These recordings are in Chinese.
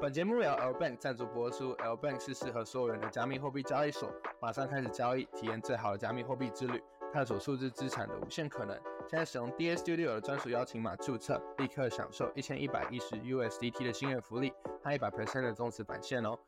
本节目由 L Bank 赞助播出，L Bank 是适合所有人的加密货币交易所。马上开始交易，体验最好的加密货币之旅，探索数字资产的无限可能。现在使用 DS Studio 的专属邀请码注册，立刻享受一千一百一十 USDT 的新月福利，还一百 percent 的中值返现哦。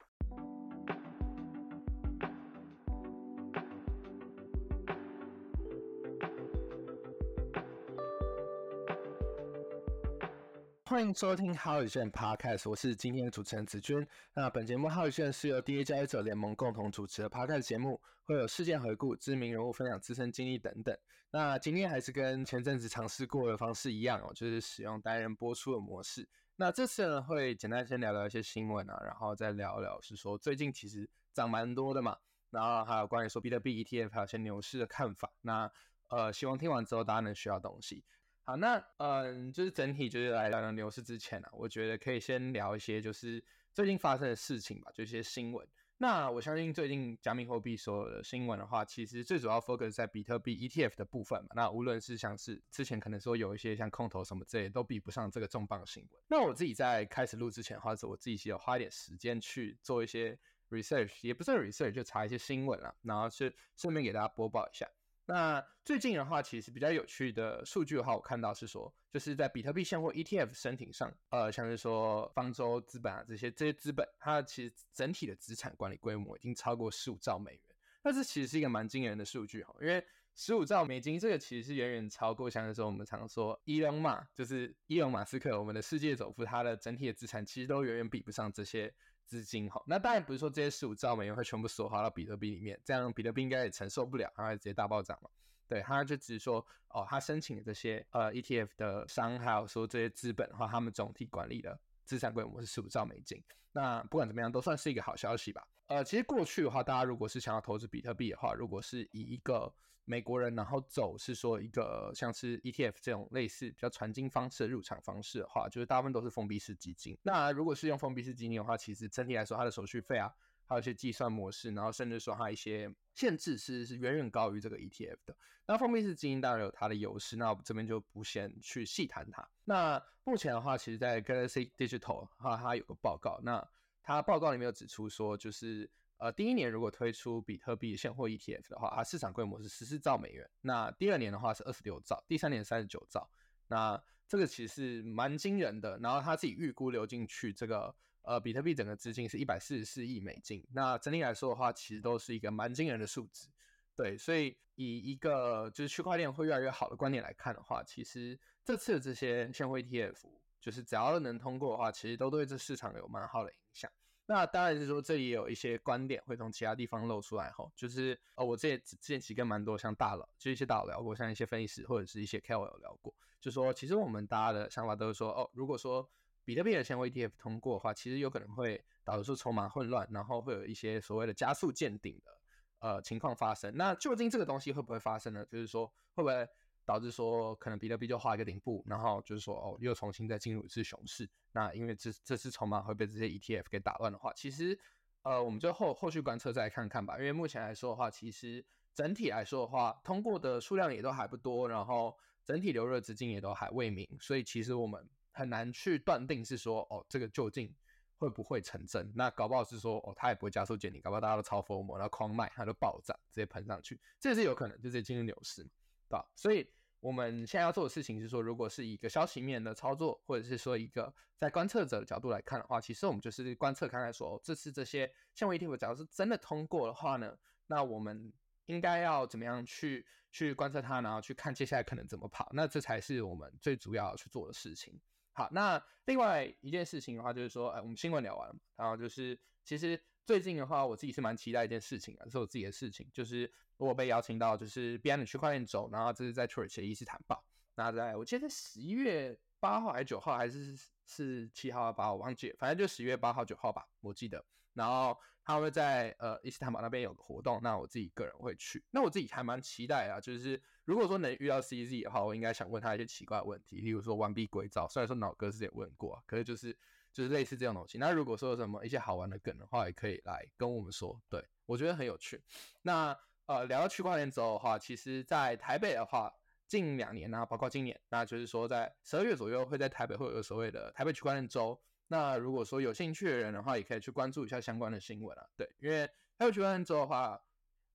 欢迎收听好宇轩 Podcast，我是今天的主持人子君。那本节目好宇轩是由 DA 交易者联盟共同主持的 Podcast 节目，会有事件回顾、知名人物分享自身经历等等。那今天还是跟前阵子尝试过的方式一样哦，就是使用单人播出的模式。那这次呢，会简单先聊聊一些新闻啊，然后再聊聊是说最近其实涨蛮多的嘛，然后还有关于说比特币 ETF 还有些牛市的看法。那呃，希望听完之后大家能学到东西。好，那嗯，就是整体就是来聊聊牛市之前呢，我觉得可以先聊一些就是最近发生的事情吧，就一些新闻。那我相信最近加密货币所有的新闻的话，其实最主要 focus 在比特币 ETF 的部分嘛。那无论是像是之前可能说有一些像空头什么之类，都比不上这个重磅新闻。那我自己在开始录之前，或者我自己有花一点时间去做一些 research，也不是 research，就查一些新闻啊，然后是顺便给大家播报一下。那最近的话，其实比较有趣的数据的话，我看到是说，就是在比特币现货 ETF 申请上，呃，像是说方舟资本啊这些这些资本，它其实整体的资产管理规模已经超过十五兆美元。那这其实是一个蛮惊人的数据哈，因为十五兆美金这个其实是远远超过，像是说我们常说伊隆马，就是伊隆马斯克，我们的世界首富，他的整体的资产其实都远远比不上这些资金哈。那当然不是说这些十五兆美元会全部锁好到比特币里面，这样比特币应该也承受不了，它会直接大暴涨嘛。对，他就只是说哦，他申请的这些呃 ETF 的商，还有说这些资本的话，他们总体管理的。资产规模是十五兆美金，那不管怎么样都算是一个好消息吧。呃，其实过去的话，大家如果是想要投资比特币的话，如果是以一个美国人然后走是说一个像是 ETF 这种类似比较传金方式的入场方式的话，就是大部分都是封闭式基金。那如果是用封闭式基金的话，其实整体来说它的手续费啊。还有一些计算模式，然后甚至说它一些限制是是远远高于这个 ETF 的。那封闭式基金当然有它的优势，那我这边就不先去细谈它。那目前的话，其实，在 Galaxy Digital 哈，它有个报告，那它报告里面有指出说，就是呃，第一年如果推出比特币现货 ETF 的话，它市场规模是十四兆美元。那第二年的话是二十六兆，第三年三十九兆。那这个其实蛮惊人的。然后他自己预估流进去这个。呃，比特币整个资金是一百四十四亿美金，那整体来说的话，其实都是一个蛮惊人的数字。对，所以以一个就是区块链会越来越好的观点来看的话，其实这次的这些现货 ETF，就是只要能通过的话，其实都对这市场有蛮好的影响。那当然是说，这里有一些观点会从其他地方露出来哈，就是呃，我这之前其实跟蛮多像大佬，就一些大佬聊过，像一些分析师或者是一些 KOL 聊过，就说其实我们大家的想法都是说，哦，如果说比特币的现货 ETF 通过的话，其实有可能会导致筹码混乱，然后会有一些所谓的加速见顶的呃情况发生。那究竟这个东西会不会发生呢？就是说会不会导致说可能比特币就画一个顶部，然后就是说哦又重新再进入一次熊市？那因为这这次筹码会被这些 ETF 给打乱的话，其实呃我们就后后续观测再看看吧。因为目前来说的话，其实整体来说的话，通过的数量也都还不多，然后整体流入资金也都还未明，所以其实我们。很难去断定是说哦，这个究竟会不会成真？那搞不好是说哦，它也不会加速减顶，搞不好大家都超 form，然后狂卖，它就暴涨，直接喷上去，这是有可能，就是进入牛市嘛，对吧？所以我们现在要做的事情是说，如果是一个消息面的操作，或者是说一个在观测者的角度来看的话，其实我们就是观测看看说，这次这些现货 ETF 假如是真的通过的话呢，那我们应该要怎么样去去观测它，然后去看接下来可能怎么跑？那这才是我们最主要去做的事情。好，那另外一件事情的话，就是说，哎，我们新闻聊完了嘛，然后就是其实最近的话，我自己是蛮期待一件事情啊，是我自己的事情，就是我被邀请到就是 B N 的区块链周，然后这是在土耳其伊斯坦堡，那在我记得十一月八号还是九号还是。是七号八号，我忘记，反正就十一月八号九号吧，我记得。然后他会在呃伊斯坦堡那边有个活动，那我自己个人会去。那我自己还蛮期待啊，就是如果说能遇到 CZ 的话，我应该想问他一些奇怪的问题，例如说完璧归赵。虽然说脑哥是也问过，可是就是就是类似这种东西。那如果说有什么一些好玩的梗的话，也可以来跟我们说。对我觉得很有趣。那呃聊到区块链之后的话，其实在台北的话。近两年呢，包括今年，那就是说在十二月左右会在台北会有所谓的台北区块链周。那如果说有兴趣的人的话，也可以去关注一下相关的新闻啊。对，因为台北区块链周的话，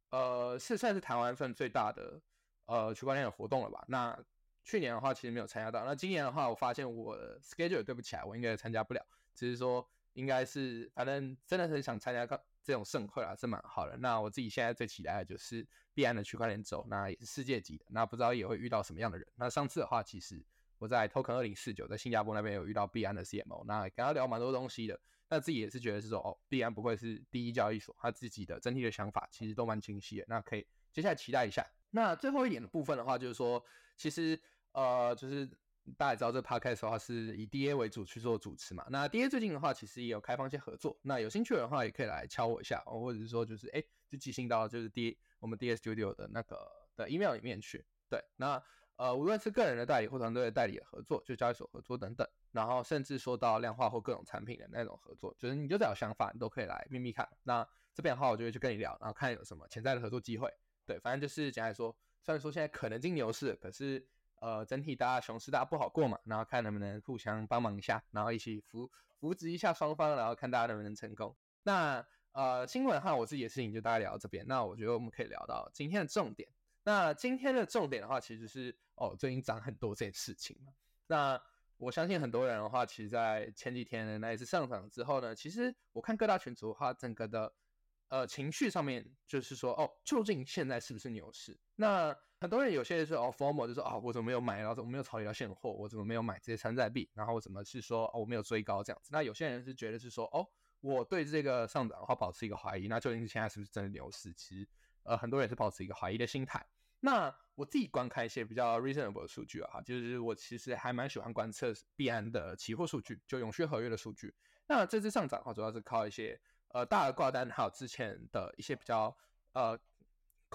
呃，是算是台湾份最大的呃区块链的活动了吧？那去年的话其实没有参加到，那今年的话，我发现我 schedule 对不起来，我应该参加不了。只是说应该是，反正真的很想参加这种盛会啊，是蛮好的。那我自己现在最期待的就是币安的区块链周，那也是世界级的，那不知道也会遇到什么样的人。那上次的话，其实我在 Token 二零四九在新加坡那边有遇到币安的 CMO，那跟他聊蛮多东西的。那自己也是觉得是说，哦，币安不愧是第一交易所，他自己的整体的想法其实都蛮清晰的。那可以接下来期待一下。那最后一点的部分的话，就是说，其实。呃，就是大家知道，这 podcast 的话是以 DA 为主去做主持嘛。那 DA 最近的话，其实也有开放一些合作。那有兴趣的话，也可以来敲我一下，或者是说，就是哎，就寄信到就是 D 我们 D A Studio 的那个的 email 里面去。对，那呃，无论是个人的代理或团队的代理的合作，就交易所合作等等，然后甚至说到量化或各种产品的那种合作，就是你就只要有想法，你都可以来秘密看。那这边的话，我就会去跟你聊，然后看有什么潜在的合作机会。对，反正就是简单来说，虽然说现在可能进牛市，可是。呃，整体大家熊市大家不好过嘛，然后看能不能互相帮忙一下，然后一起扶扶植一下双方，然后看大家能不能成功。那呃，新闻哈，我自己的事情就大概聊到这边。那我觉得我们可以聊到今天的重点。那今天的重点的话，其实是哦，最近涨很多这件事情嘛。那我相信很多人的话，其实在前几天的那一次上涨之后呢，其实我看各大群组的话，整个的。呃，情绪上面就是说，哦，究竟现在是不是牛市？那很多人有些人说，哦，formal 就说，啊，我怎么没有买，然后怎么没有炒一条现货？我怎么没有买这些山寨币？然后我怎么是说，哦，我没有追高这样子？那有些人是觉得是说，哦，我对这个上涨的话保持一个怀疑。那究竟是现在是不是真的牛市？其实，呃，很多人是保持一个怀疑的心态。那我自己观看一些比较 reasonable 的数据啊，就是我其实还蛮喜欢观测币安的期货数据，就永续合约的数据。那这次上涨的话，主要是靠一些。呃，大的挂单还有之前的一些比较呃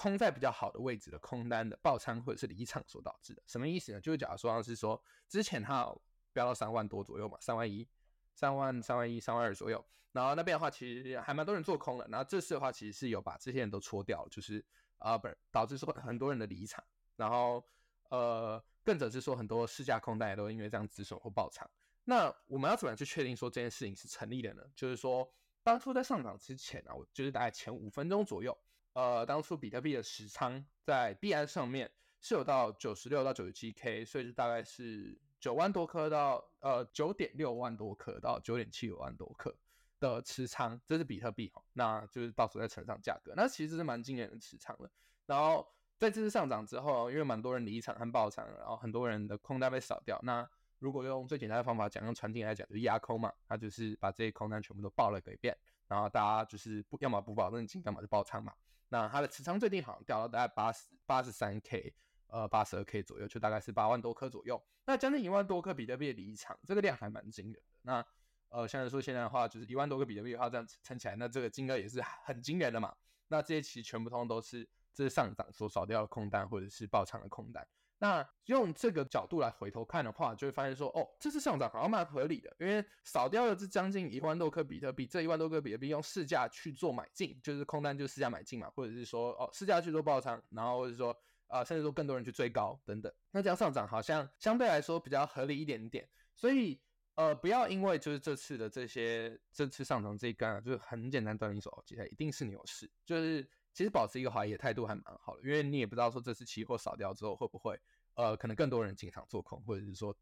空在比较好的位置的空单的爆仓或者是离场所导致的，什么意思呢？就是假如说是说之前它飙到三万多左右嘛，三万一、三万、三万一、三万二左右，然后那边的话其实还蛮多人做空了，然后这次的话其实是有把这些人都戳掉了，就是啊不是导致说很多人的离场，然后呃更者是说很多市价空单也都因为这样止损或爆仓。那我们要怎么样去确定说这件事情是成立的呢？就是说。当初在上涨之前啊，我就是大概前五分钟左右，呃，当初比特币的时仓在币安上面是有到九十六到九十七 K，所以是大概是九万多颗到呃九点六万多颗到九点七九万多颗的持仓，这是比特币哈，那就是到时候再乘上价格，那其实是蛮惊人的持仓了。然后在这次上涨之后，因为蛮多人离场和爆仓，然后很多人的空单被扫掉，那。如果用最简单的方法讲，用传进来讲就是压空嘛，它就是把这些空单全部都爆了一遍，然后大家就是不要么不保证金，要么就爆仓嘛。那它的持仓最低好像掉到大概八十八十三 K，呃八十二 K 左右，就大概是八万多颗左右。那将近一万多颗比特币的离场，这个量还蛮惊人的。那呃，相对来说现在的话，就是一万多个比特币的话，这样撑起来，那这个金额也是很惊人的嘛。那这些其实全部通都是这是上涨所少掉的空单，或者是爆仓的空单。那用这个角度来回头看的话，就会发现说，哦，这次上涨好像蛮合理的，因为少掉了这将近一万多颗比特币，这一万多颗比特币用市价去做买进，就是空单就市价买进嘛，或者是说，哦，市价去做爆仓，然后或者说，啊，甚至说更多人去追高等等，那这样上涨好像相对来说比较合理一点点。所以，呃，不要因为就是这次的这些这次上涨这一根啊，就是很简单断定说，接下来一定是牛市，就是。其实保持一个怀疑的态度还蛮好的，因为你也不知道说这次期货扫掉之后会不会，呃，可能更多人进场做空，或者是说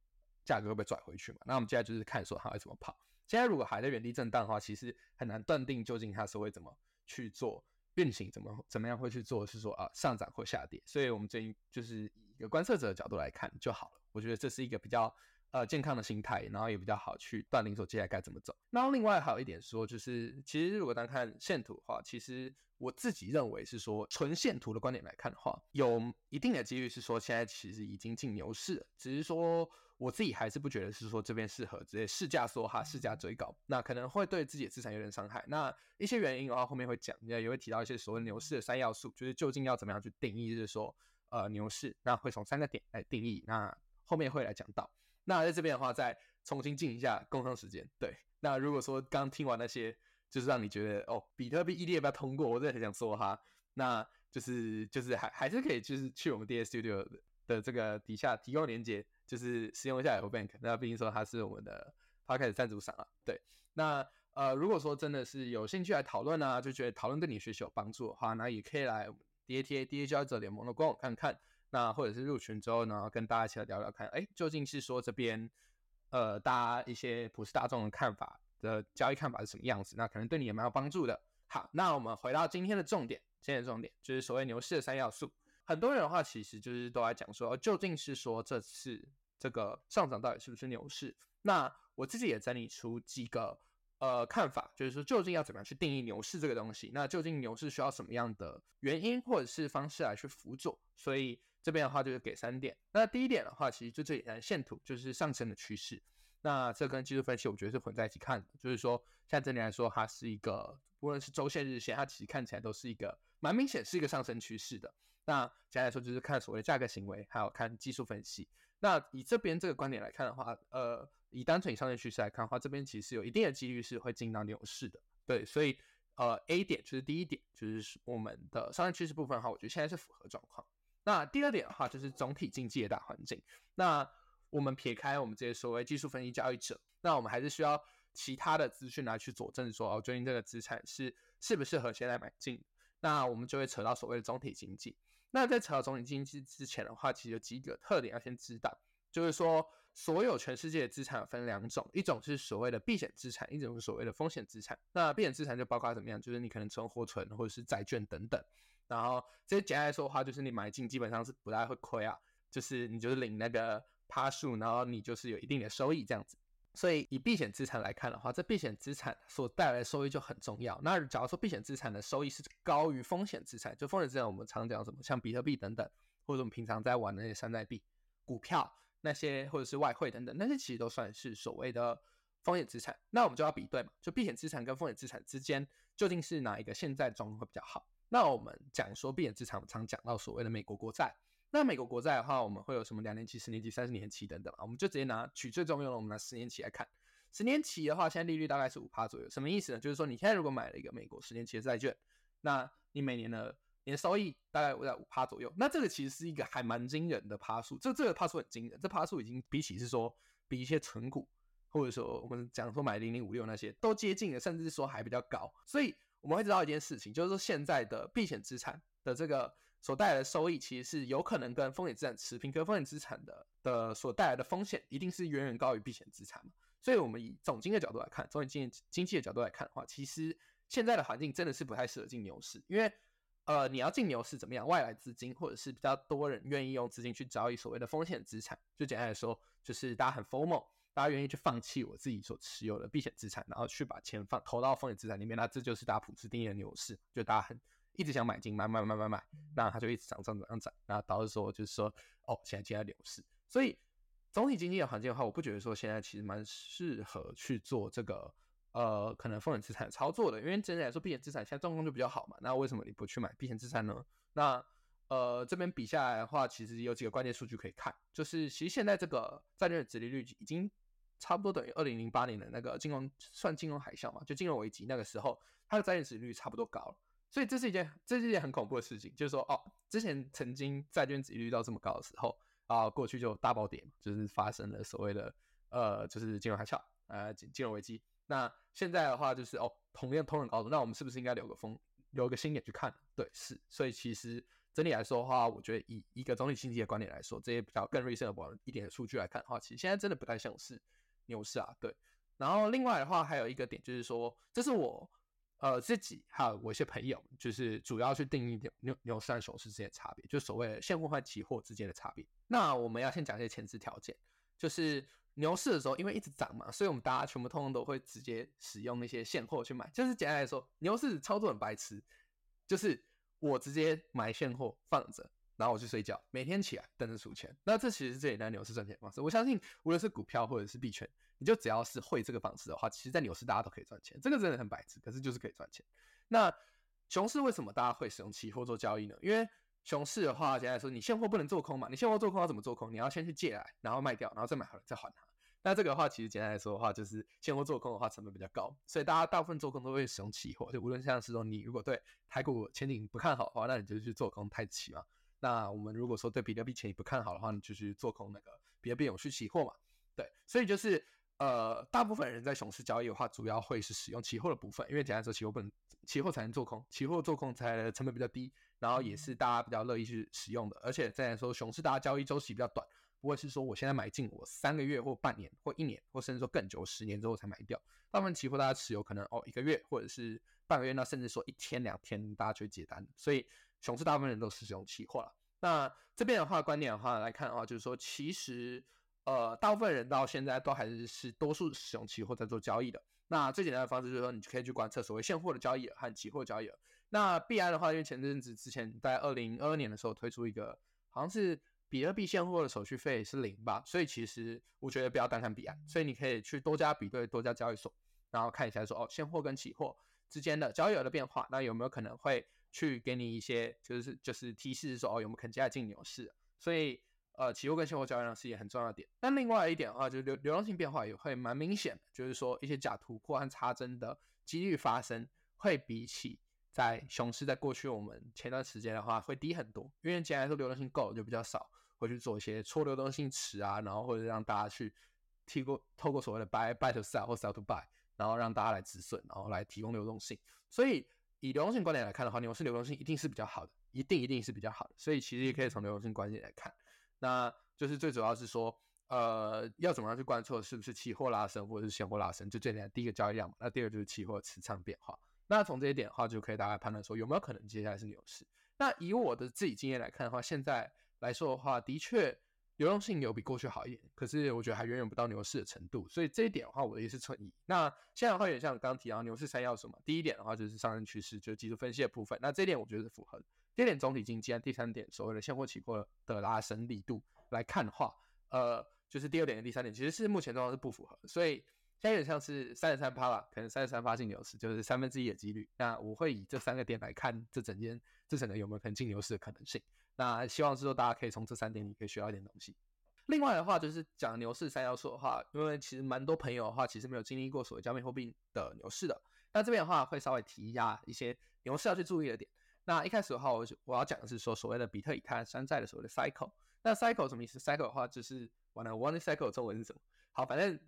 价格会被拽回去嘛？那我们接下来就是看说它会怎么跑。现在如果还在原地震荡的话，其实很难断定究竟它是会怎么去做运行，怎么怎么样会去做，是说啊上涨或下跌。所以我们建议就是以一个观测者的角度来看就好了。我觉得这是一个比较。呃，健康的心态，然后也比较好去断定说接下来该怎么走。那另外还有一点说，就是其实如果单看线图的话，其实我自己认为是说，纯线图的观点来看的话，有一定的几率是说现在其实已经进牛市了。只是说我自己还是不觉得是说这边适合直接市价说哈市价追高，那可能会对自己的资产有点伤害。那一些原因的话，后面会讲，也也会提到一些所谓牛市的三要素，就是究竟要怎么样去定义，就是说呃牛市，那会从三个点来定义。那后面会来讲到。那在这边的话，再重新进一下工商时间。对，那如果说刚听完那些，就是让你觉得哦，比特币 E D 要不要通过？我真的很想说哈，那就是就是还还是可以，就是去我们 D S Studio 的这个底下提供链接，就是使用一下 L Bank。那毕竟说它是我们的 p o d c a s 赞助商啊。对，那呃，如果说真的是有兴趣来讨论啊，就觉得讨论对你学习有帮助的话，那也可以来 DATA DA 交易者联盟的官网看看。那或者是入群之后呢，跟大家一起来聊聊看，哎，究竟是说这边呃，大家一些普世大众的看法的交易看法是什么样子？那可能对你也蛮有帮助的。好，那我们回到今天的重点，今天的重点就是所谓牛市的三要素。很多人的话，其实就是都在讲说，究竟是说这次这个上涨到底是不是牛市？那我自己也整理出几个呃看法，就是说究竟要怎么样去定义牛市这个东西？那究竟牛市需要什么样的原因或者是方式来去辅佐？所以这边的话就是给三点。那第一点的话，其实就最简单，线图就是上升的趋势。那这跟技术分析我觉得是混在一起看的，就是说像整体来说，它是一个无论是周线、日线，它其实看起来都是一个蛮明显是一个上升趋势的。那简单来说，就是看所谓的价格行为，还有看技术分析。那以这边这个观点来看的话，呃，以单纯以上升趋势来看的话，这边其实有一定的几率是会进到牛市的。对，所以呃，A 点就是第一点，就是我们的上升趋势部分的话，我觉得现在是符合状况。那第二点的话，就是总体经济的大环境。那我们撇开我们这些所谓技术分析交易者，那我们还是需要其他的资讯来去佐证说，哦，最近这个资产是适不适合现在买进。那我们就会扯到所谓的总体经济。那在扯到总体经济之前的话，其实有几个特点要先知道，就是说，所有全世界的资产分两种，一种是所谓的避险资产，一种是所谓的风险资产。那避险资产就包括怎么样？就是你可能存货存或者是债券等等。然后这些简单来说的话，就是你买进基本上是不太会亏啊，就是你就是领那个趴数，然后你就是有一定的收益这样子。所以以避险资产来看的话，这避险资产所带来的收益就很重要。那假如说避险资产的收益是高于风险资产，就风险资产我们常讲什么，像比特币等等，或者我们平常在玩的那些山寨币、股票那些，或者是外汇等等，那些其实都算是所谓的风险资产。那我们就要比对嘛，就避险资产跟风险资产之间究竟是哪一个现在状况会比较好？那我们讲说避险资产，常讲到所谓的美国国债。那美国国债的话，我们会有什么两年期、十年期、三十年期等等啊？我们就直接拿取最重要的，我们拿十年期来看。十年期的话，现在利率大概是五趴左右。什么意思呢？就是说你现在如果买了一个美国十年期的债券，那你每年的年收益大概在五趴左右。那这个其实是一个还蛮惊人的趴数。这这个趴数很惊人，这趴数已经比起是说比一些纯股，或者说我们讲说买零零五六那些都接近了，甚至是说还比较高。所以我们会知道一件事情，就是说现在的避险资产的这个。所带来的收益其实是有可能跟风险资产持平，可风险资产的的所带来的风险一定是远远高于避险资产嘛。所以，我们以总经的角度来看，总经济经济的角度来看的话，其实现在的环境真的是不太适合进牛市，因为呃，你要进牛市怎么样？外来资金或者是比较多人愿意用资金去交易所谓的风险资产，就简单来说，就是大家很 formal，大家愿意去放弃我自己所持有的避险资产，然后去把钱放投到风险资产里面，那这就是大家普世定义的牛市，就大家很。一直想买进，买买买买买，那它就一直涨涨涨涨，那导致说就是说，哦，现在现在牛市，所以总体经济的环境的话，我不觉得说现在其实蛮适合去做这个呃，可能风险资产操作的，因为整体来说避险资产现在状况就比较好嘛，那为什么你不去买避险资产呢？那呃这边比下来的话，其实有几个关键数据可以看，就是其实现在这个债券的殖利率已经差不多等于二零零八年的那个金融算金融海啸嘛，就金融危机那个时候，它的债券殖利率差不多高了。所以这是一件，这是一件很恐怖的事情，就是说，哦，之前曾经债券值率到这么高的时候，啊，过去就大暴跌嘛，就是发生了所谓的，呃，就是金融海啸，呃，金金融危机。那现在的话，就是哦，同样同等高度，那我们是不是应该留个风，留个心眼去看？对，是。所以其实整体来说的话，我觉得以一个总体经济的观点来说，这些比较更 reasonable 一点的数据来看的话，其实现在真的不太像是牛市啊。对。然后另外的话，还有一个点就是说，这是我。呃，自己还有我一些朋友，就是主要去定义牛牛牛市和熊市之间的差别，就所谓的现货和期货之间的差别。那我们要先讲一些前置条件，就是牛市的时候，因为一直涨嘛，所以我们大家全部通通都会直接使用那些现货去买。就是简单来说，牛市操作很白痴，就是我直接买现货放着。然后我去睡觉，每天起来等着数钱。那这其实是最简单牛市赚钱方式。我相信，无论是股票或者是币圈，你就只要是会这个方式的话，其实，在牛市大家都可以赚钱。这个真的很白痴，可是就是可以赚钱。那熊市为什么大家会使用期货做交易呢？因为熊市的话，简单来说，你现货不能做空嘛。你现货做空要怎么做空？你要先去借来，然后卖掉，然后再买回来，再还它。那这个的话，其实简单来说的话，就是现货做空的话，成本比较高，所以大家大部分做空都会使用期货。就无论像是说，你如果对台股前景不看好的话，那你就去做空太期嘛。那我们如果说对比特币前景不看好的话，你就去做空那个比特币永续期货嘛。对，所以就是呃，大部分人在熊市交易的话，主要会是使用期货的部分，因为简单说，期货不能，期货才能做空，期货做空才成本比较低，然后也是大家比较乐意去使用的。而且再来说，熊市大家交易周期比较短，不会是说我现在买进，我三个月或半年或一年，或甚至说更久十年之后才买掉。大部分期货大家持有可能哦一个月或者是半个月，那甚至说一天两天大家就会接单。所以熊市大部分人都是使用期货了。那这边的话观点的话来看的话，就是说其实。呃，大部分人到现在都还是是多数使用期货在做交易的。那最简单的方式就是说，你可以去观测所谓现货的交易额和期货交易额。那币安的话，因为前阵子之前在二零二二年的时候推出一个，好像是比特币现货的手续费是零吧，所以其实我觉得不要单看币安，所以你可以去多家比对多家交易所，然后看一下说哦，现货跟期货之间的交易额的变化，那有没有可能会去给你一些就是就是提示说哦，有没有可能接下来进牛市？所以。呃，期货跟现货交易量是一个很重要的点。但另外一点的话，就是流流动性变化也会蛮明显的，就是说一些假突破和插针的几率发生，会比起在熊市在过去我们前段时间的话会低很多。因为简单来说，流动性够就比较少会去做一些错流动性池啊，然后或者让大家去提过透过所谓的 buy buy to sell 或 sell to buy，然后让大家来止损，然后来提供流动性。所以以流动性观点来看的话，牛市流动性一定是比较好的，一定一定是比较好的。所以其实也可以从流动性观点来看。那就是最主要是说，呃，要怎么样去观测是不是期货拉升或者是现货拉升，就这点第一个交易量嘛。那第二就是期货持仓变化。那从这一点的话，就可以大概判断说有没有可能接下来是牛市。那以我的自己经验来看的话，现在来说的话，的确流动性有比过去好一点，可是我觉得还远远不到牛市的程度。所以这一点的话，我也是存疑。那现在的话，有点像刚刚提到牛市三要素嘛。第一点的话就是上升趋势，就是技术分析的部分。那这一点我觉得是符合的。第二点总体经济，第三点所谓的现货期货的拉升力度。来看的话，呃，就是第二点跟第三点，其实是目前状况是不符合，所以现在有点像是三十三趴了，可能三十三趴进牛市，就是三分之一的几率。那我会以这三个点来看这整间这整个有没有可能进牛市的可能性。那希望是说大家可以从这三点里可以学到一点东西。另外的话就是讲牛市三要素的话，因为其实蛮多朋友的话其实没有经历过所谓加密货币的牛市的，那这边的话会稍微提一下一些牛市要去注意的点。那一开始的话，我我要讲的是说所谓的比特以太山寨的所谓的 cycle。那 cycle 什么意思？cycle 的话就是完了，one cycle 中文是什么？好，反正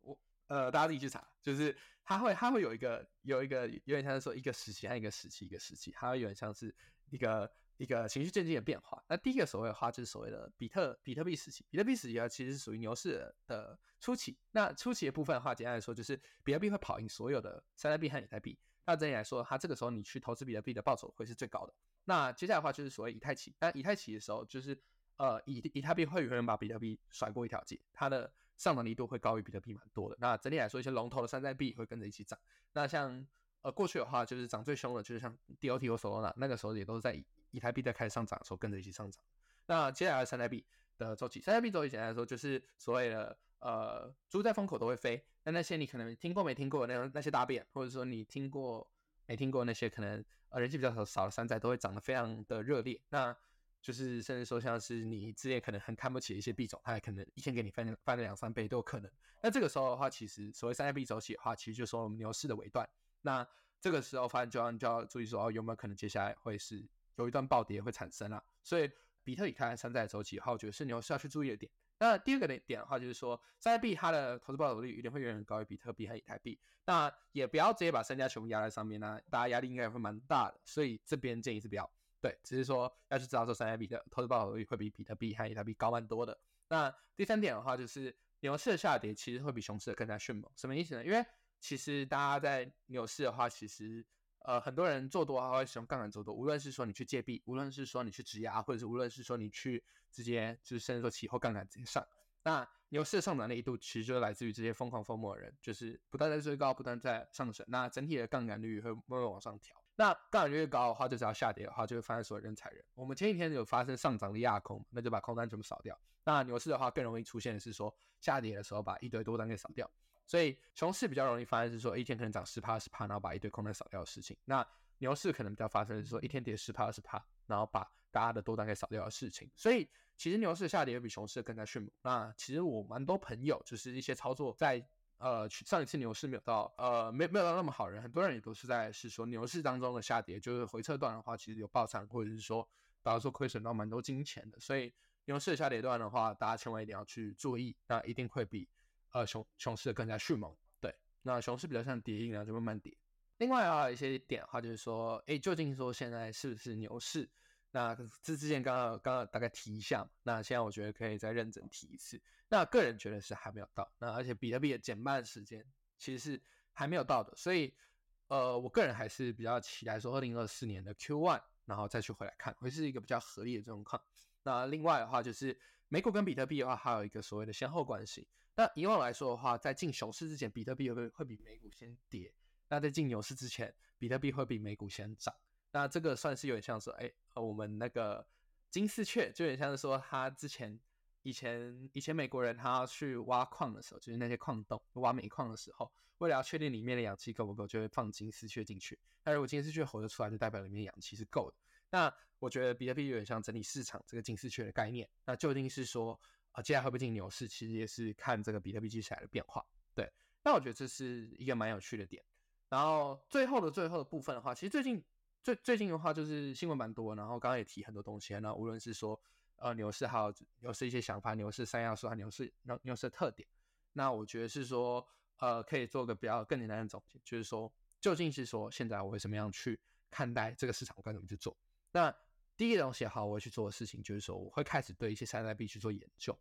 我呃大家自己去查，就是它会它会有一个有一个有点像是说一个时期和一个时期一个时期，它会有点像是一个一个情绪渐进的变化。那第一个所谓的话就是所谓的比特比特币时期，比特币时期啊其实是属于牛市的初期。那初期的部分的话，简单来说就是比特币会跑赢所有的山寨币和以太币。那整体来说，它这个时候你去投资比特币的报酬会是最高的。那接下来的话就是所谓以太期，那以太期的时候就是。呃，以以太币会有人把比特币甩过一条街，它的上涨力度会高于比特币蛮多的。那整体来说，一些龙头的山寨币会跟着一起涨。那像呃过去的话，就是涨最凶的，就是像 DOT 和 Solana，那个时候也都是在以以太币在开始上涨的时候跟着一起上涨。那接下来山寨币的周期，山寨币周期简单来说就是所谓的呃猪在风口都会飞。那那些你可能听过没听过那那些大便，或者说你听过没听过那些可能呃人气比较少少的山寨，都会涨得非常的热烈。那就是甚至说像是你之前可能很看不起的一些币种，它也可能一天给你翻翻了两三倍都有可能。那这个时候的话，其实所谓三代币走起的话，其实就说我们牛市的尾段。那这个时候发现就要就要注意说哦，有没有可能接下来会是有一段暴跌会产生啊？所以比特币看山寨走起的话，我觉得是牛市要去注意的点。那第二个点点的话，就是说山寨币它的投资报酬率一定会远远高于比特币和以太币。那也不要直接把身家全部压在上面呢，大家压力应该也会蛮大的。所以这边建议是不要。对，只是说要去知道说三代币的投资报酬率会比比特币和以太币高蛮多的。那第三点的话，就是牛市的下跌其实会比熊市的更加迅猛。什么意思呢？因为其实大家在牛市的话，其实呃很多人做多的话会使用杠杆做多，无论是说你去借币，无论是说你去质押，或者是无论是说你去直接就是甚至说期货杠杆直接上。那牛市的上涨力度其实就来自于这些疯狂疯魔的人，就是不断在追高，不断在上升。那整体的杠杆率会慢慢往上调。那杠杆率越高的话，就只要下跌的话，就会发生所有人踩人。我们前几天有发生上涨的压空，那就把空单全部扫掉。那牛市的话，更容易出现的是说下跌的时候把一堆多单给扫掉。所以熊市比较容易发生是说一天可能涨十趴二十趴，然后把一堆空单扫掉的事情。那牛市可能比较发生是说一天跌十趴二十趴，然后把大家的多单给扫掉的事情。所以其实牛市下跌比熊市更加迅猛。那其实我蛮多朋友就是一些操作在。呃，上一次牛市没有到，呃，没没有到那么好人，很多人也都是在是说牛市当中的下跌，就是回撤段的话，其实有爆仓，或者是说，导致说亏损到蛮多金钱的，所以牛市的下跌段的话，大家千万一定要去注意，那一定会比呃熊熊市更加迅猛。对，那熊市比较像跌印啊，就慢慢跌。另外啊，一些点的话就是说，哎，究竟说现在是不是牛市？那这之前刚刚刚刚大概提一下，那现在我觉得可以再认真提一次。那个人觉得是还没有到，那而且比特币的减半时间其实是还没有到的，所以呃，我个人还是比较期待说二零二四年的 Q one，然后再去回来看，会是一个比较合理的状况。那另外的话就是美股跟比特币的话，还有一个所谓的先后关系。那以往来说的话，在进熊市之前，比特币会会比美股先跌；那在进牛市之前，比特币会比美股先涨。那这个算是有点像说，哎，我们那个金丝雀，就有点像是说，他之前以前以前美国人他要去挖矿的时候，就是那些矿洞挖煤矿的时候，为了要确定里面的氧气够不够，就会放金丝雀进去。那如果金丝雀活得出来，就代表里面氧气是够的。那我觉得比特币有点像整理市场这个金丝雀的概念。那究竟是说啊，接下来会不会进牛市，其实也是看这个比特币接下来的变化。对，那我觉得这是一个蛮有趣的点。然后最后的最后的部分的话，其实最近。最最近的话就是新闻蛮多，然后刚刚也提很多东西。那无论是说呃牛市，还有牛市一些想法，牛市三要素和牛市牛牛市的特点，那我觉得是说呃可以做个比较更简单的总结，就是说究竟是说现在我会怎么样去看待这个市场，我该怎么去做？那第一个东西好，我会去做的事情就是说我会开始对一些山寨币去做研究。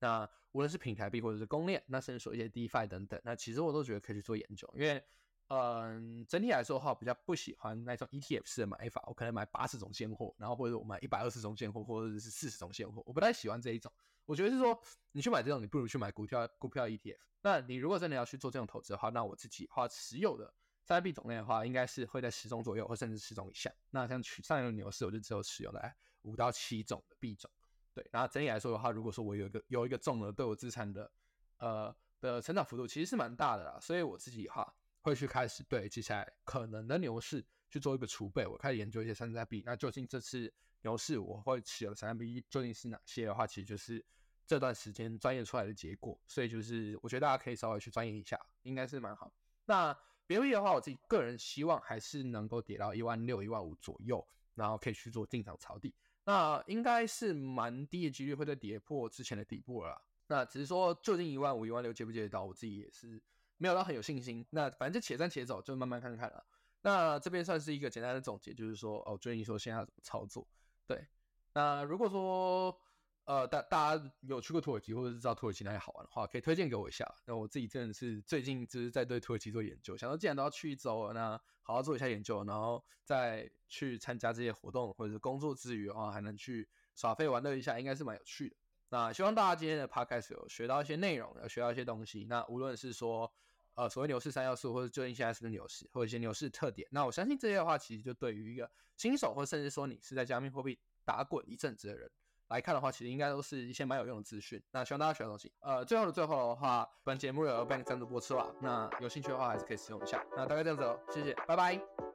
那无论是平台币或者是公链，那甚至说一些 DeFi 等等，那其实我都觉得可以去做研究，因为。嗯，整体来说的话，比较不喜欢那种 ETF 式的买法。我可能买八十种现货，然后或者我买一百二十种现货，或者是四十种现货。我不太喜欢这一种。我觉得是说，你去买这种，你不如去买股票股票 ETF。那你如果真的要去做这种投资的话，那我自己话持有的三币种类的话，应该是会在十种左右，或甚至十种以下。那像去上一轮牛市，我就只有持有在五到七种的币种。对，然后整体来说的话，如果说我有一个有一个重额对我资产的呃的成长幅度，其实是蛮大的啦。所以我自己哈。会去开始对接下来可能的牛市去做一个储备，我开始研究一些山寨币。那究竟这次牛市我会持有的山寨币究竟是哪些的话，其实就是这段时间钻研出来的结果。所以就是我觉得大家可以稍微去钻研一下，应该是蛮好。那比特币的话，我自己个人希望还是能够跌到一万六、一万五左右，然后可以去做进场抄底。那应该是蛮低的几率会再跌破之前的底部了。那只是说究竟一万五、一万六接不接得到，我自己也是。没有到很有信心，那反正就且战且走，就慢慢看看了。那这边算是一个简单的总结，就是说，哦，最近说现在怎么操作？对，那如果说，呃，大大家有去过土耳其，或者是知道土耳其哪里好玩的话，可以推荐给我一下。那我自己真的是最近就是在对土耳其做研究，想说既然都要去一周了，那好好做一下研究，然后再去参加这些活动，或者是工作之余的话，还能去耍费玩乐一下，应该是蛮有趣的。那希望大家今天的 podcast 有学到一些内容，有学到一些东西。那无论是说，呃，所谓牛市三要素，或者究竟现在是不是牛市，或者一些牛市特点，那我相信这些的话，其实就对于一个新手，或甚至说你是在加密货币打滚一阵子的人来看的话，其实应该都是一些蛮有用的资讯。那希望大家学到东西。呃，最后的最后的话，本节目有 Bank 赞助播出啦，那有兴趣的话还是可以使用一下。那大概这样子哦，谢谢，拜拜。